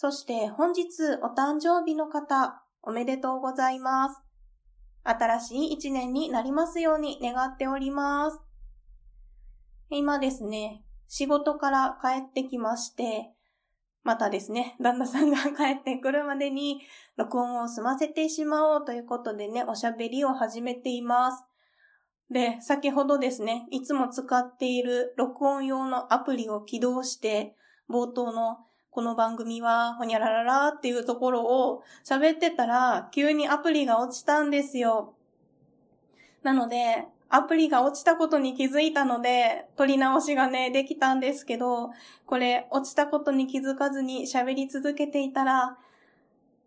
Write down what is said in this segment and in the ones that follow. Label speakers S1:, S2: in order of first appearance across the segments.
S1: そして本日お誕生日の方、おめでとうございます。新しい一年になりますように願っております。今ですね、仕事から帰ってきまして、またですね、旦那さんが 帰ってくるまでに録音を済ませてしまおうということでね、おしゃべりを始めています。で、先ほどですね、いつも使っている録音用のアプリを起動して、冒頭のこの番組はほにゃらららっていうところを喋ってたら、急にアプリが落ちたんですよ。なので、アプリが落ちたことに気づいたので、撮り直しがね、できたんですけど、これ、落ちたことに気づかずに喋り続けていたら、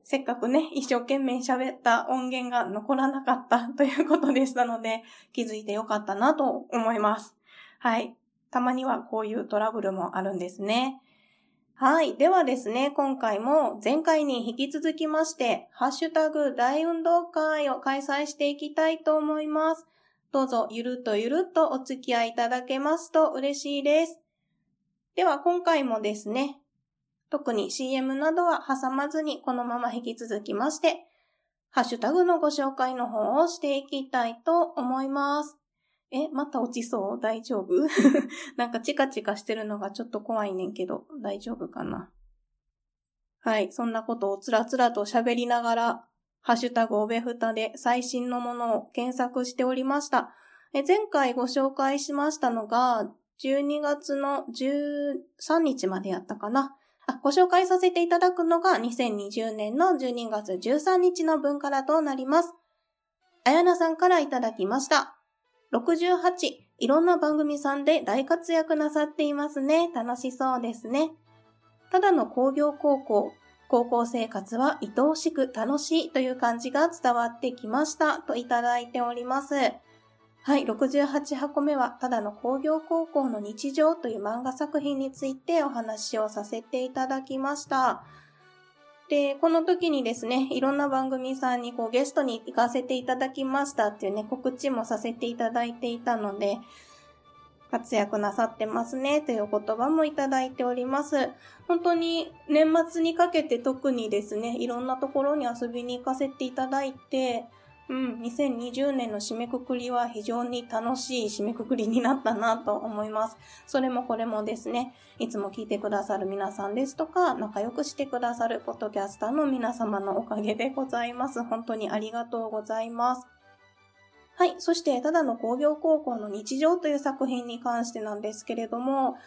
S1: せっかくね、一生懸命喋った音源が残らなかった ということでしたので、気づいてよかったなと思います。はい。たまにはこういうトラブルもあるんですね。はい。ではですね、今回も前回に引き続きまして、ハッシュタグ大運動会を開催していきたいと思います。どうぞゆるっとゆるっとお付き合いいただけますと嬉しいです。では今回もですね、特に CM などは挟まずにこのまま引き続きまして、ハッシュタグのご紹介の方をしていきたいと思います。え、また落ちそう？大丈夫？なんかチカチカしてるのがちょっと怖いねんけど、大丈夫かな？はい、そんなことをつらつらと喋りながら、ハッシュタグおべふたで最新のものを検索しておりました。え前回ご紹介しましたのが、12月の13日までやったかな？あご紹介させていただくのが2020年の12月13日の分からとなります。あやなさんからいただきました。68、いろんな番組さんで大活躍なさっていますね。楽しそうですね。ただの工業高校、高校生活は愛おしく楽しいという感じが伝わってきましたといただいております。はい、68箱目は、ただの工業高校の日常という漫画作品についてお話をさせていただきました。で、この時にですね、いろんな番組さんにこうゲストに行かせていただきましたっていうね、告知もさせていただいていたので、活躍なさってますねという言葉もいただいております。本当に年末にかけて特にですね、いろんなところに遊びに行かせていただいて、うん、2020年の締めくくりは非常に楽しい締めくくりになったなと思います。それもこれもですね、いつも聞いてくださる皆さんですとか、仲良くしてくださるポッドキャスターの皆様のおかげでございます。本当にありがとうございます。はい。そして、ただの工業高校の日常という作品に関してなんですけれども、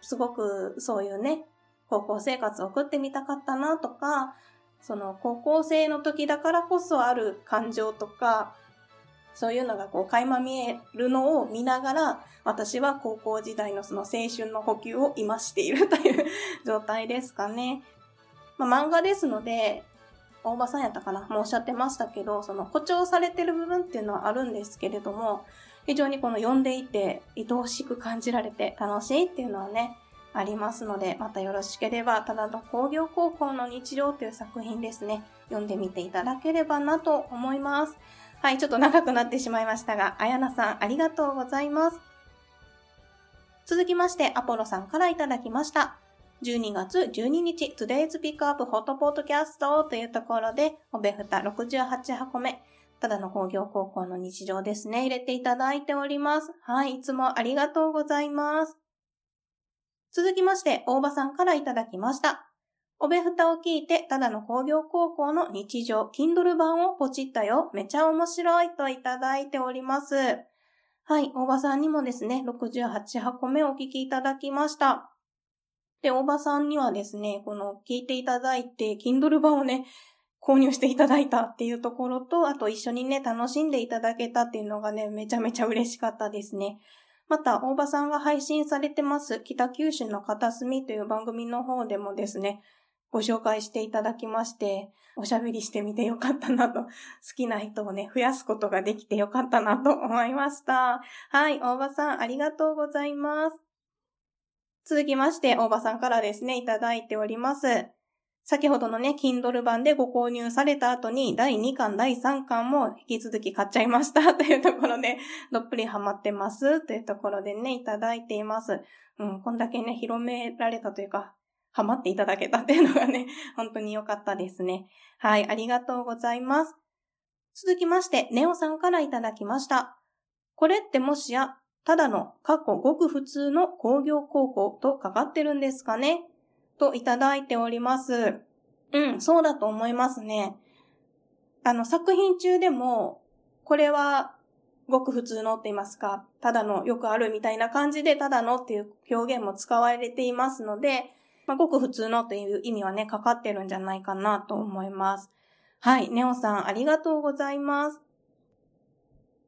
S1: すごくそういうね、高校生活を送ってみたかったなとか、その高校生の時だからこそある感情とか、そういうのがこう垣間見えるのを見ながら、私は高校時代のその青春の補給を今しているという状態ですかね。まあ、漫画ですので、大場さんやったかな？もうおっしゃってましたけど、その誇張されてる部分っていうのはあるんですけれども、非常にこの読んでいて愛おしく感じられて楽しいっていうのはね、ありますので、またよろしければ、ただの工業高校の日常という作品ですね、読んでみていただければなと思います。はい、ちょっと長くなってしまいましたが、あやなさんありがとうございます。続きまして、アポロさんからいただきました。12月12日、Today's Pick Up Hot Podcast というところで、おべふた68箱目、ただの工業高校の日常ですね、入れていただいております。はい、いつもありがとうございます。続きまして、大場さんからいただきました。おべふたを聞いて、ただの工業高校の日常、Kindle 版をポチったよ。めちゃ面白いといただいております。はい、大場さんにもですね、68箱目お聞きいただきました。で、大場さんにはですね、この聞いていただいて、Kindle 版をね、購入していただいたっていうところと、あと一緒にね、楽しんでいただけたっていうのがね、めちゃめちゃ嬉しかったですね。また、大場さんが配信されてます、北九州の片隅という番組の方でもですね、ご紹介していただきまして、おしゃべりしてみてよかったなと、好きな人をね、増やすことができてよかったなと思いました。はい、大場さん、ありがとうございます。続きまして、大場さんからですね、いただいております。先ほどのね、Kindle 版でご購入された後に、第2巻、第3巻も引き続き買っちゃいました というところで、どっぷりハマってますというところでね、いただいています。うん、こんだけね、広められたというか、ハマっていただけたっていうのがね、本当に良かったですね。はい、ありがとうございます。続きまして、ネオさんからいただきました。これってもしや、ただの過去ごく普通の工業高校とかかってるんですかね？といただいております。うん、そうだと思いますね。あの、作品中でも、これはごく普通のって言いますか、ただのよくあるみたいな感じで、ただのっていう表現も使われていますので、まあ、ごく普通のという意味はね、かかってるんじゃないかなと思います。はい、ネオさんありがとうございます。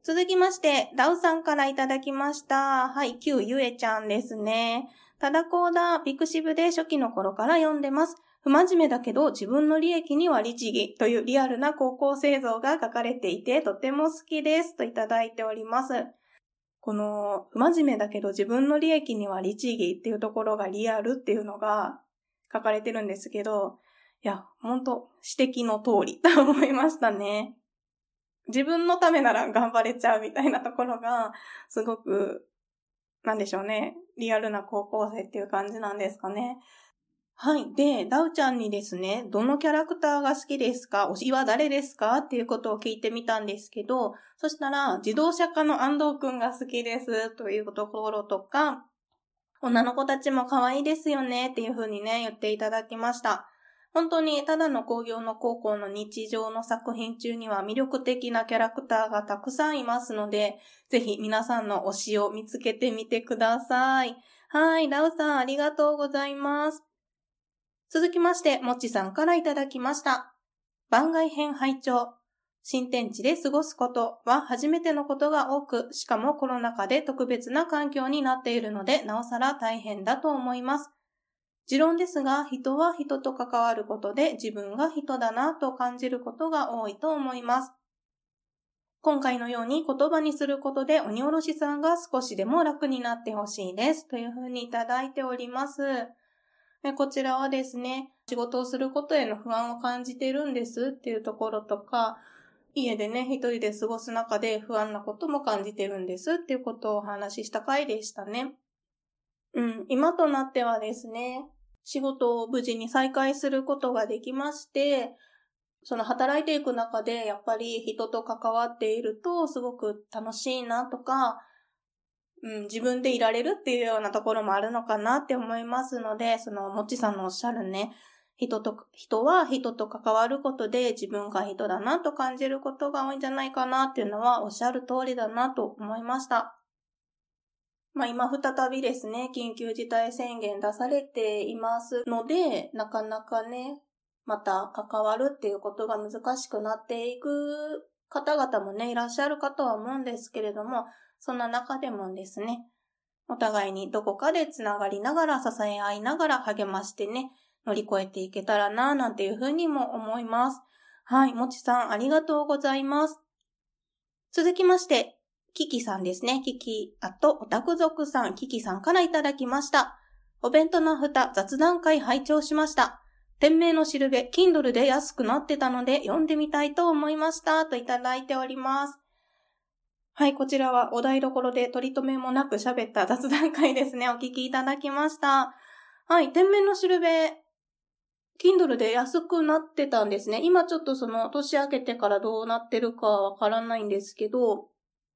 S1: 続きまして、ダウさんからいただきました。はい、旧ゆえちゃんですね。ただこうだ、ピクシブで初期の頃から読んでます。不真面目だけど自分の利益には律儀というリアルな高校生像が書かれていてとても好きですといただいております。この不真面目だけど自分の利益には律儀っていうところがリアルっていうのが書かれてるんですけど、いや、ほんと指摘の通りと思いましたね。自分のためなら頑張れちゃうみたいなところが、すごく、なんでしょうね。リアルな高校生っていう感じなんですかね。はい。で、ダウちゃんにですね、どのキャラクターが好きですか？推しは誰ですか？っていうことを聞いてみたんですけど、そしたら、自動車科の安藤くんが好きですというところとか、女の子たちも可愛いですよねっていう風にね、言っていただきました。本当にただの工業の高校の日常の作品中には魅力的なキャラクターがたくさんいますので、ぜひ皆さんの推しを見つけてみてください。はい、ラウさんありがとうございます。続きまして、もちさんからいただきました。番外編拝聴新天地で過ごすことは初めてのことが多く、しかもコロナ禍で特別な環境になっているので、なおさら大変だと思います。持論ですが、人は人と関わることで自分が人だなと感じることが多いと思います。今回のように言葉にすることで鬼おろしさんが少しでも楽になってほしいです。というふうにいただいております。こちらはですね、仕事をすることへの不安を感じてるんですっていうところとか、家でね、一人で過ごす中で不安なことも感じてるんですっていうことをお話しした回でしたね。うん、今となってはですね、仕事を無事に再開することができまして、その働いていく中でやっぱり人と関わっているとすごく楽しいなとか、うん、自分でいられるっていうようなところもあるのかなって思いますので、その、もちさんのおっしゃるね、人と、人は人と関わることで自分が人だなと感じることが多いんじゃないかなっていうのはおっしゃる通りだなと思いました。まあ今再びですね、緊急事態宣言出されていますので、なかなかね、また関わるっていうことが難しくなっていく方々もね、いらっしゃるかとは思うんですけれども、そんな中でもですね、お互いにどこかでつながりながら支え合いながら励ましてね、乗り越えていけたらななんていうふうにも思います。はい、もちさんありがとうございます。続きまして、キキさんですね。キキ、あと、オタク族さん、キキさんからいただきました。お弁当の蓋雑談会拝聴しました。店名のしるべ、Kindle で安くなってたので読んでみたいと思いました。といただいております。はい、こちらはお台所で取り留めもなく喋った雑談会ですね。お聞きいただきました。はい、天面のしるべ、Kindle で安くなってたんですね。今ちょっとその年明けてからどうなってるかわからないんですけど、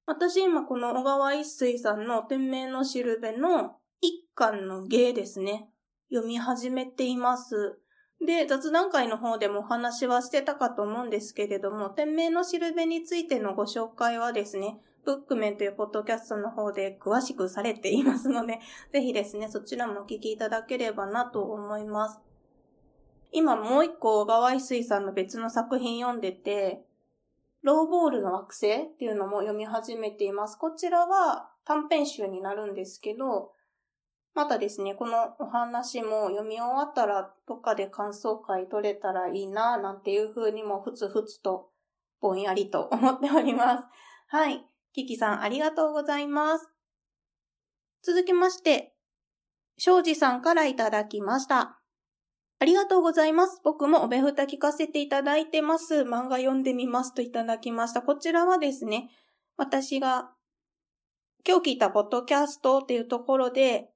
S1: 私今この小川一水さんの天命のしるべの一巻の芸ですね。読み始めています。で、雑談会の方でもお話はしてたかと思うんですけれども、天命のしるべについてのご紹介はですね、ブックメンというポッドキャストの方で詳しくされていますので、ぜひですね、そちらもお聞きいただければなと思います。今もう一個小川一水さんの別の作品読んでて、ローボールの惑星っていうのも読み始めています。こちらは短編集になるんですけど、またですね、このお話も読み終わったらどっかで感想会取れたらいいな、なんていう風にもふつふつとぼんやりと思っております。はい。キキさんありがとうございます。続きまして、庄司さんからいただきました。ありがとうございます。僕もおべふた聞かせていただいてます。漫画読んでみますといただきました。こちらはですね、私が今日聞いたポッドキャストっていうところで、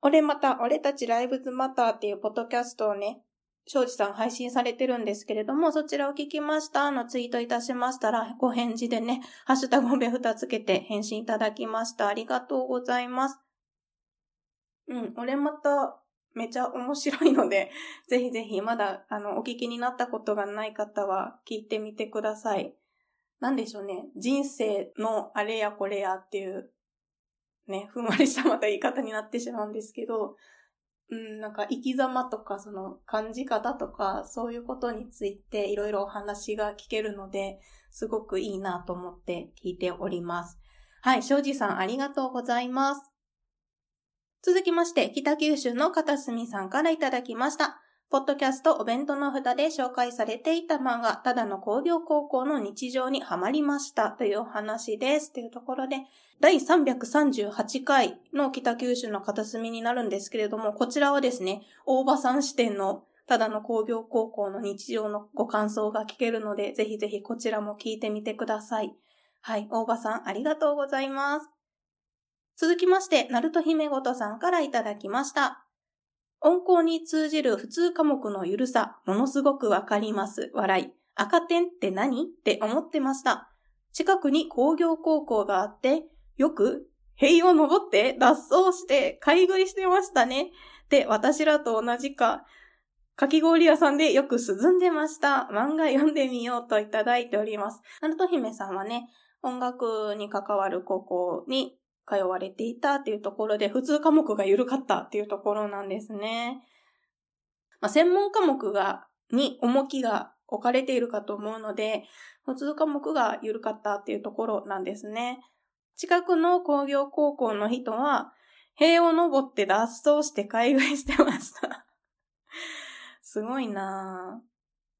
S1: 俺また、俺たちライブズマターっていうポッドキャストをね、庄司さん配信されてるんですけれども、そちらを聞きましたのツイートいたしましたら、ご返事でね、ハッシュタグをべふたつけて返信いただきました。ありがとうございます。うん、俺また、めちゃ面白いので、ぜひぜひまだ、あの、お聞きになったことがない方は聞いてみてください。なんでしょうね。人生のあれやこれやっていうね、ふんわりしたまた言い方になってしまうんですけど、うん、なんか生き様とかその感じ方とかそういうことについていろいろお話が聞けるので、すごくいいなと思って聞いております。はい、庄司さんありがとうございます。続きまして、北九州の片隅さんからいただきました。ポッドキャストお弁当の札で紹介されていた漫画、ただの工業高校の日常にはまりましたというお話です。というところで、第338回の北九州の片隅になるんですけれども、こちらはですね、大場さん視点のただの工業高校の日常のご感想が聞けるので、ぜひぜひこちらも聞いてみてください。はい、大場さんありがとうございます。続きまして、ナルト姫ごとさんからいただきました。温厚に通じる普通科目のゆるさ、ものすごくわかります。笑い。赤点って何？って思ってました。近くに工業高校があって、よく、塀を登って脱走して買い食いしてましたね。で、私らと同じか、かき氷屋さんでよく涼んでました。漫画読んでみようといただいております。ナルト姫さんはね、音楽に関わる高校に通われていたっていうところで、普通科目が緩かったっていうところなんですね。まあ、専門科目が、に重きが置かれているかと思うので、普通科目が緩かったっていうところなんですね。近くの工業高校の人は、塀を登って脱走して買い食いしてました。すごいなぁ。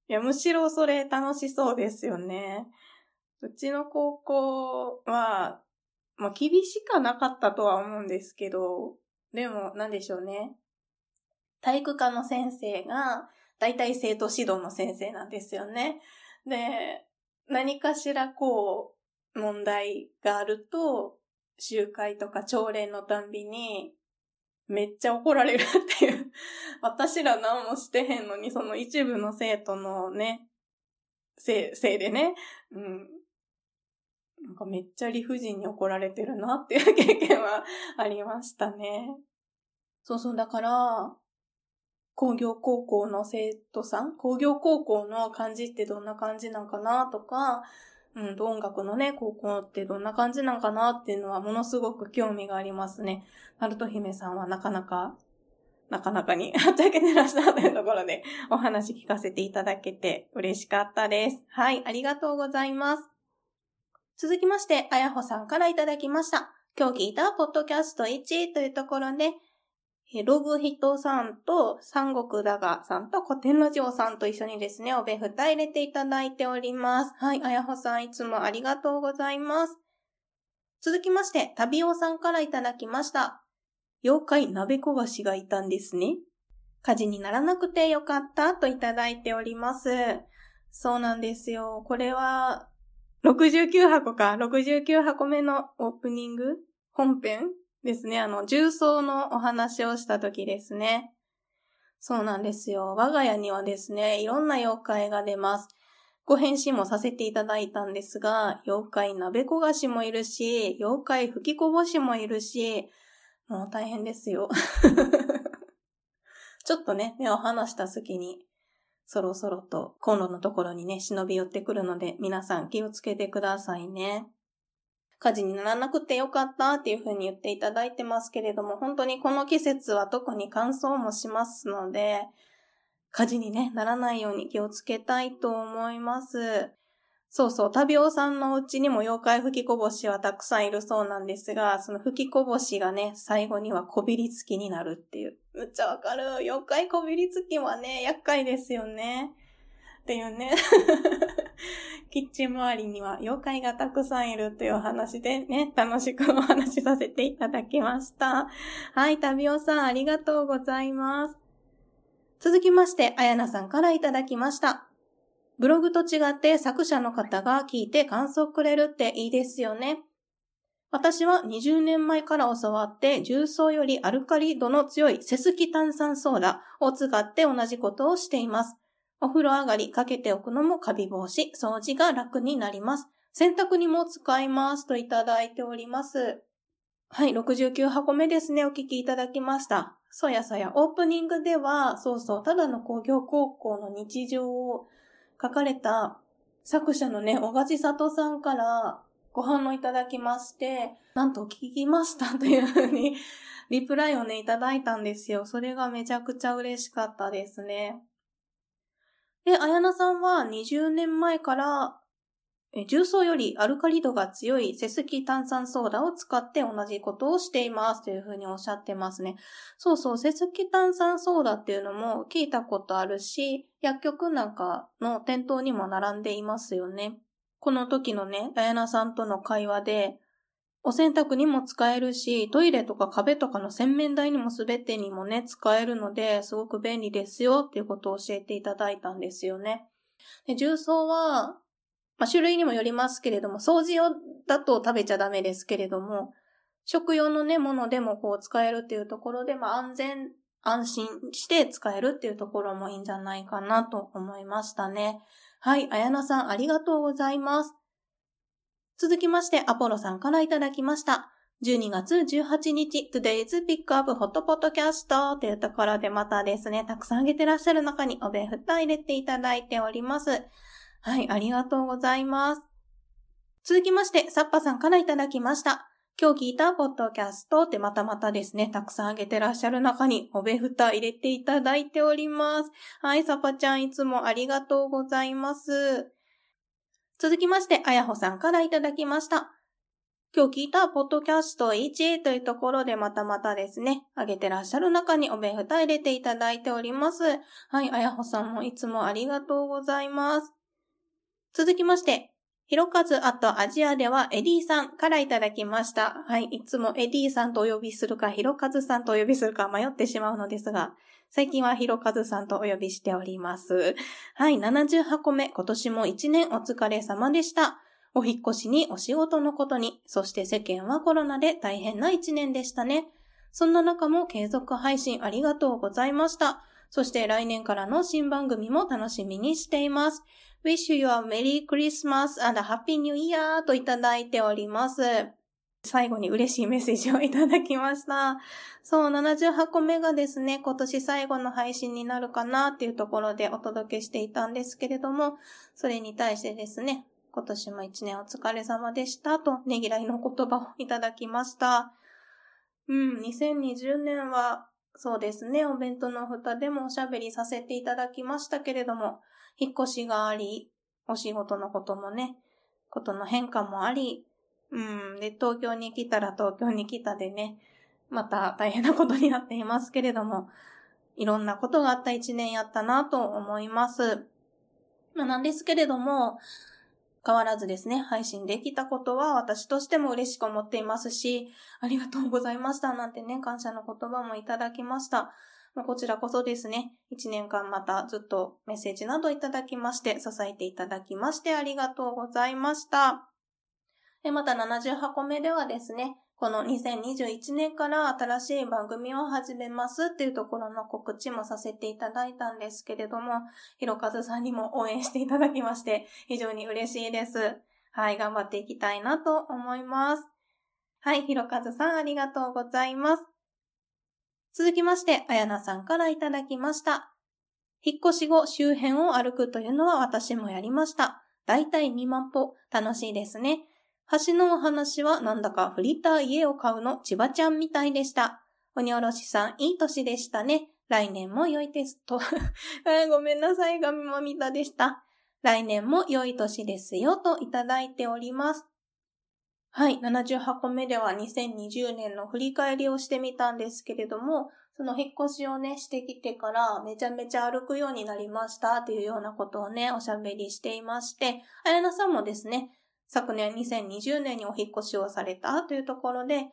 S1: いや、むしろそれ楽しそうですよね。うちの高校は、まあ、厳しかなかったとは思うんですけど、でも、なんでしょうね。体育科の先生が、だいたい生徒指導の先生なんですよね。で、何かしらこう、問題があると、集会とか朝礼のたんびに、めっちゃ怒られるっていう。私ら何もしてへんのに、その一部の生徒のね、せい、せいでね、うん、なんかめっちゃ理不尽に怒られてるなっていう 経験はありましたね。そうそう、だから、工業高校の生徒さん、工業高校の感じってどんな感じなんかなとか、うん、音楽のね、高校ってどんな感じなんかなっていうのはものすごく興味がありますね。ナルト姫さんはなかなか、なかなかに はっちゃけてらしたというところでお話聞かせていただけて嬉しかったです。はい、ありがとうございます。続きまして、あやほさんからいただきました。今日聞いたポッドキャスト1というところで、ログヒットさんと三国だがさんと古典ラジオさんと一緒にですね、おべふた入れていただいております。はい、あやほさんいつもありがとうございます。続きまして、旅おさんからいただきました。妖怪鍋焦がしがいたんですね。火事にならなくてよかったといただいております。そうなんですよ。これは69箱か、69箱目のオープニング？本編ですね。あの、重曹のお話をした時ですね。そうなんですよ。我が家にはですね、いろんな妖怪が出ます。ご返信もさせていただいたんですが、妖怪鍋焦がしもいるし、妖怪吹きこぼしもいるし、もう大変ですよ。ちょっとね、目を離した隙にそろそろとコンロのところにね、忍び寄ってくるので、皆さん気をつけてくださいね。火事にならなくてよかったっていうふうに言っていただいてますけれども、本当にこの季節は特に乾燥もしますので、火事にね、ならないように気をつけたいと思います。そうそう、タビオさんのうちにも妖怪吹きこぼしはたくさんいるそうなんですが、その吹きこぼしがね、最後にはこびりつきになるっていう。むっちゃわかる。妖怪こびりつきはね、厄介ですよね。っていうね。キッチン周りには妖怪がたくさんいるという話でね、楽しくお話しさせていただきました。はい、タビオさんありがとうございます。続きまして、あやなさんからいただきました。ブログと違って作者の方が聞いて感想くれるっていいですよね。私は20年前から教わって重曹よりアルカリ度の強いセスキ炭酸ソーダを使って同じことをしています。お風呂上がりかけておくのもカビ防止、掃除が楽になります。洗濯にも使いますといただいております。はい、69箱目ですね。お聞きいただきました。そやそや、オープニングでは、そうそう、ただの工業高校の日常を書かれた作者のね、小賀千里さんからご反応いただきまして、なんと聞きましたというふうにリプライをね、いただいたんですよ。それがめちゃくちゃ嬉しかったですね。で、あやなさんは20年前から重曹よりアルカリ度が強いセスキ炭酸ソーダを使って同じことをしていますというふうにおっしゃってますね。そうそう、セスキ炭酸ソーダっていうのも聞いたことあるし、薬局なんかの店頭にも並んでいますよね。この時のね、ダヤナさんとの会話で、お洗濯にも使えるし、トイレとか壁とかの洗面台にもすべてにもね、使えるので、すごく便利ですよっていうことを教えていただいたんですよね。で重曹は、まあ、種類にもよりますけれども、掃除用だと食べちゃダメですけれども、食用のね、ものでもこう使えるっていうところで、まあ、安全、安心して使えるっていうところもいいんじゃないかなと思いましたね。はい、あやなさんありがとうございます。続きまして、アポロさんからいただきました。12月18日、Today's Pick Up Hot Podcast というところでまたですね、たくさんあげてらっしゃる中にお弁蓋入れていただいております。はい、ありがとうございます。続きまして、サッパさんからいただきました。今日聞いたポッドキャストってまたまたですね、たくさんあげてらっしゃる中におべふた入れていただいております。はい、サッパちゃんいつもありがとうございます。続きまして、あやほさんからいただきました。今日聞いたポッドキャスト1というところでまたまたですね、あげてらっしゃる中におべふた入れていただいております。はい、あやほさんもいつもありがとうございます。続きまして、ひろかずアットアジアではエディさんからいただきました。はい。いつもエディさんとお呼びするか、ひろかずさんとお呼びするか迷ってしまうのですが、最近はひろかずさんとお呼びしております。はい。78個目、今年も1年お疲れ様でした。お引越しにお仕事のことに、そして世間はコロナで大変な1年でしたね。そんな中も継続配信ありがとうございました。そして来年からの新番組も楽しみにしています。Wish you a Merry Christmas and a Happy New Year といただいております。最後に嬉しいメッセージをいただきました。そう、78個目がですね、今年最後の配信になるかなっていうところでお届けしていたんですけれども、それに対してですね、今年も一年お疲れ様でしたと、ねぎらいの言葉をいただきました。うん、2020年は、そうですね、お弁当の蓋でもおしゃべりさせていただきましたけれども、引っ越しがあり、お仕事のこともね、ことの変化もあり、うん、で、東京に来たら東京に来たでね、また大変なことになっていますけれども、いろんなことがあった一年やったなと思います。まあ、なんですけれども、変わらずですね、配信できたことは私としても嬉しく思っていますし、ありがとうございましたなんてね、感謝の言葉もいただきました。こちらこそですね、一年間またずっとメッセージなどいただきまして、支えていただきましてありがとうございました。また78個目ではですね、この2021年から新しい番組を始めますっていうところの告知もさせていただいたんですけれども、ひろかずさんにも応援していただきまして、非常に嬉しいです。はい、頑張っていきたいなと思います。はい、ひろかずさんありがとうございます。続きまして、あやなさんからいただきました。引っ越し後周辺を歩くというのは私もやりました。だいたい2万歩。楽しいですね。橋のお話はなんだかフリーター家を買うの千葉ちゃんみたいでした。鬼おろしさん、いい年でしたね。来年も良いです。と。ごめんなさい、ガミマミタでした。来年も良い年ですよといただいております。はい、78個目では2020年の振り返りをしてみたんですけれども、その引っ越しをね、してきてからめちゃめちゃ歩くようになりましたというようなことをね、おしゃべりしていまして、あやなさんもですね、昨年2020年にお引っ越しをされたというところで、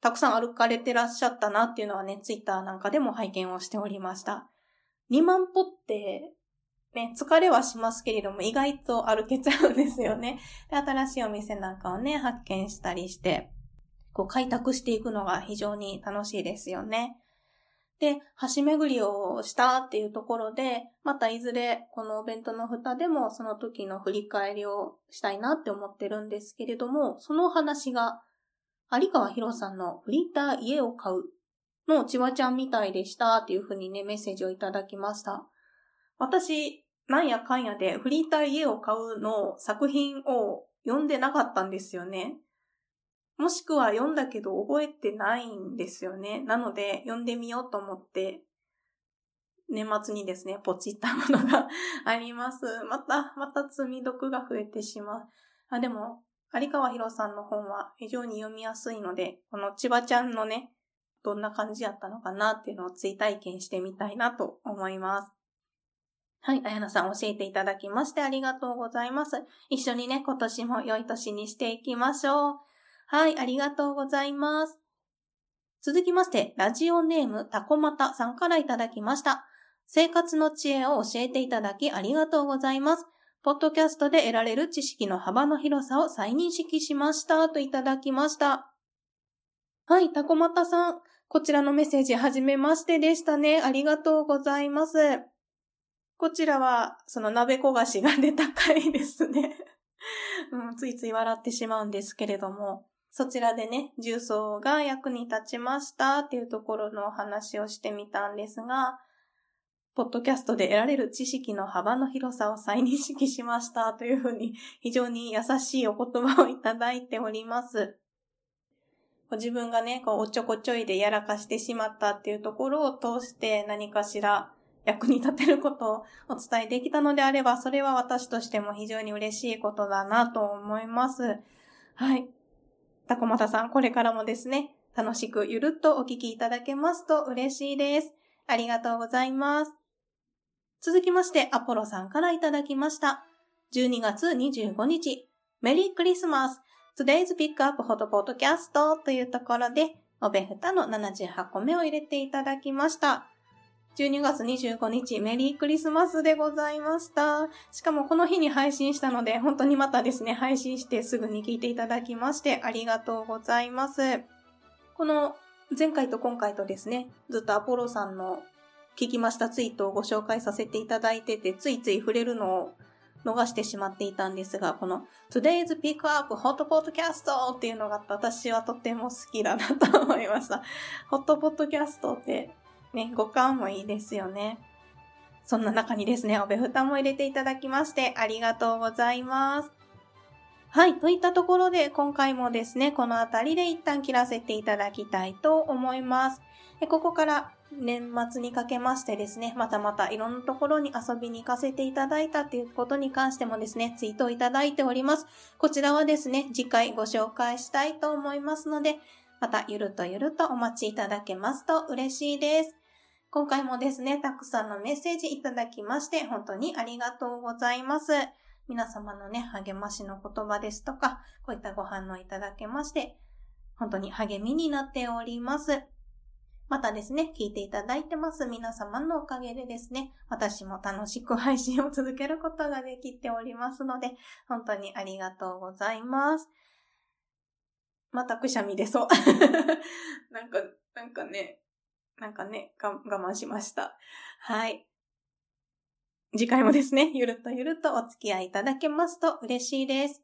S1: たくさん歩かれてらっしゃったなっていうのはね、ツイッターなんかでも拝見をしておりました。2万歩ってね、疲れはしますけれども、意外と歩けちゃうんですよね。で、新しいお店なんかをね、発見したりして、こう開拓していくのが非常に楽しいですよね。で、橋巡りをしたっていうところで、またいずれこのお弁当の蓋でもその時の振り返りをしたいなって思ってるんですけれども、その話が、有川博さんのフリーター家を買うのちわちゃんみたいでしたっていうふうにね、メッセージをいただきました。私、なんやかんやでフリーター家を買うの作品を読んでなかったんですよね。もしくは読んだけど覚えてないんですよね。なので読んでみようと思って、年末にですね、ポチったものが あります。また、また積み読が増えてしまう。あ、でも、有川博さんの本は非常に読みやすいので、この千葉ちゃんのね、どんな感じやったのかなっていうのを追体験してみたいなと思います。はい、あやなさん教えていただきましてありがとうございます。一緒にね、今年も良い年にしていきましょう。はい、ありがとうございます。続きまして、ラジオネームたこまたさんからいただきました。生活の知恵を教えていただきありがとうございます。ポッドキャストで得られる知識の幅の広さを再認識しましたといただきました。はい、たこまたさん。こちらのメッセージはじめましてでしたね。ありがとうございます。こちらは、その鍋焦がしが出た回ですね。うん、ついつい笑ってしまうんですけれども、そちらでね、重曹が役に立ちましたっていうところのお話をしてみたんですが、ポッドキャストで得られる知識の幅の広さを再認識しましたというふうに 非常に優しいお言葉をいただいております。自分がね、こうおちょこちょいでやらかしてしまったっていうところを通して何かしら役に立てることをお伝えできたのであれば、それは私としても非常に嬉しいことだなと思います。はい。タコマタさん、これからもですね、楽しくゆるっとお聞きいただけますと嬉しいです。ありがとうございます。続きまして、アポロさんからいただきました。12月25日、メリークリスマス Today's Pick Up Hot Podcast というところで、おべふたの78個目を入れていただきました。12月25日、メリークリスマスでございました。しかもこの日に配信したので、本当にまたですね、配信してすぐに聞いていただきましてありがとうございます。この前回と今回とですね、ずっとアポロさんの聞きましたツイートをご紹介させていただいてて、ついつい触れるのを逃してしまっていたんですが、この Today's Pick Up Hot Podcast っていうのが私はとても好きだなと思いました。ホットポッドキャストってね、五感もいいですよね。そんな中にですね、おべふたも入れていただきましてありがとうございます。はい、といったところで今回もですね、この辺りで一旦切らせていただきたいと思います。ここから年末にかけましてですね、またまたいろんなところに遊びに行かせていただいたということに関してもですね、ツイートをいただいております。こちらはですね、次回ご紹介したいと思いますので、またゆるとゆるとお待ちいただけますと嬉しいです。今回もですね、たくさんのメッセージいただきまして、本当にありがとうございます。皆様のね、励ましの言葉ですとか、こういったご反応いただけまして、本当に励みになっております。またですね、聞いていただいてます皆様のおかげでですね、私も楽しく配信を続けることができておりますので、本当にありがとうございます。またくしゃみ出そう。なんか、なんかね、なんかね、我慢しました。はい。次回もですね、ゆるっとゆるっとお付き合いいただけますと嬉しいです。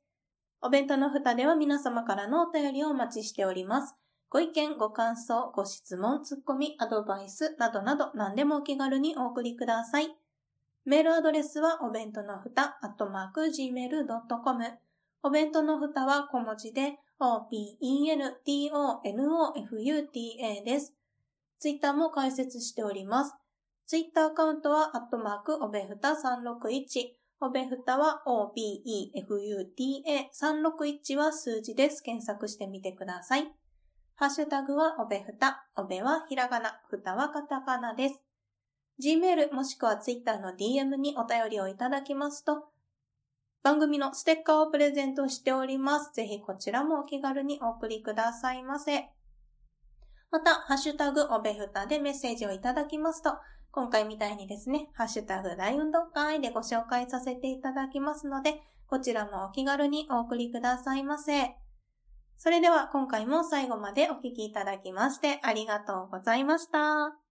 S1: お弁当の蓋では皆様からのお便りをお待ちしております。ご意見、ご感想、ご質問、ツッコミ、アドバイスなどなど何でもお気軽にお送りください。メールアドレスはお弁当のふた、アットマーク、gmail.com。お弁当のふたは小文字で、o-p-e-n-t-o-n-o-f-u-t-a です。ツイッターも開設しております。ツイッターアカウントは、アットマーク、おべふた361、おべふたは OBEFUTA361 は数字です。検索してみてください。ハッシュタグはおべふた、おべはひらがな、ふたはカタカナです。Gmail もしくは Twitter の DM にお便りをいただきますと、番組のステッカーをプレゼントしております。ぜひこちらもお気軽にお送りくださいませ。また、ハッシュタグおべふたでメッセージをいただきますと、今回みたいにですね、ハッシュタグ大運動会でご紹介させていただきますので、こちらもお気軽にお送りくださいませ。それでは今回も最後までお聴きいただきましてありがとうございました。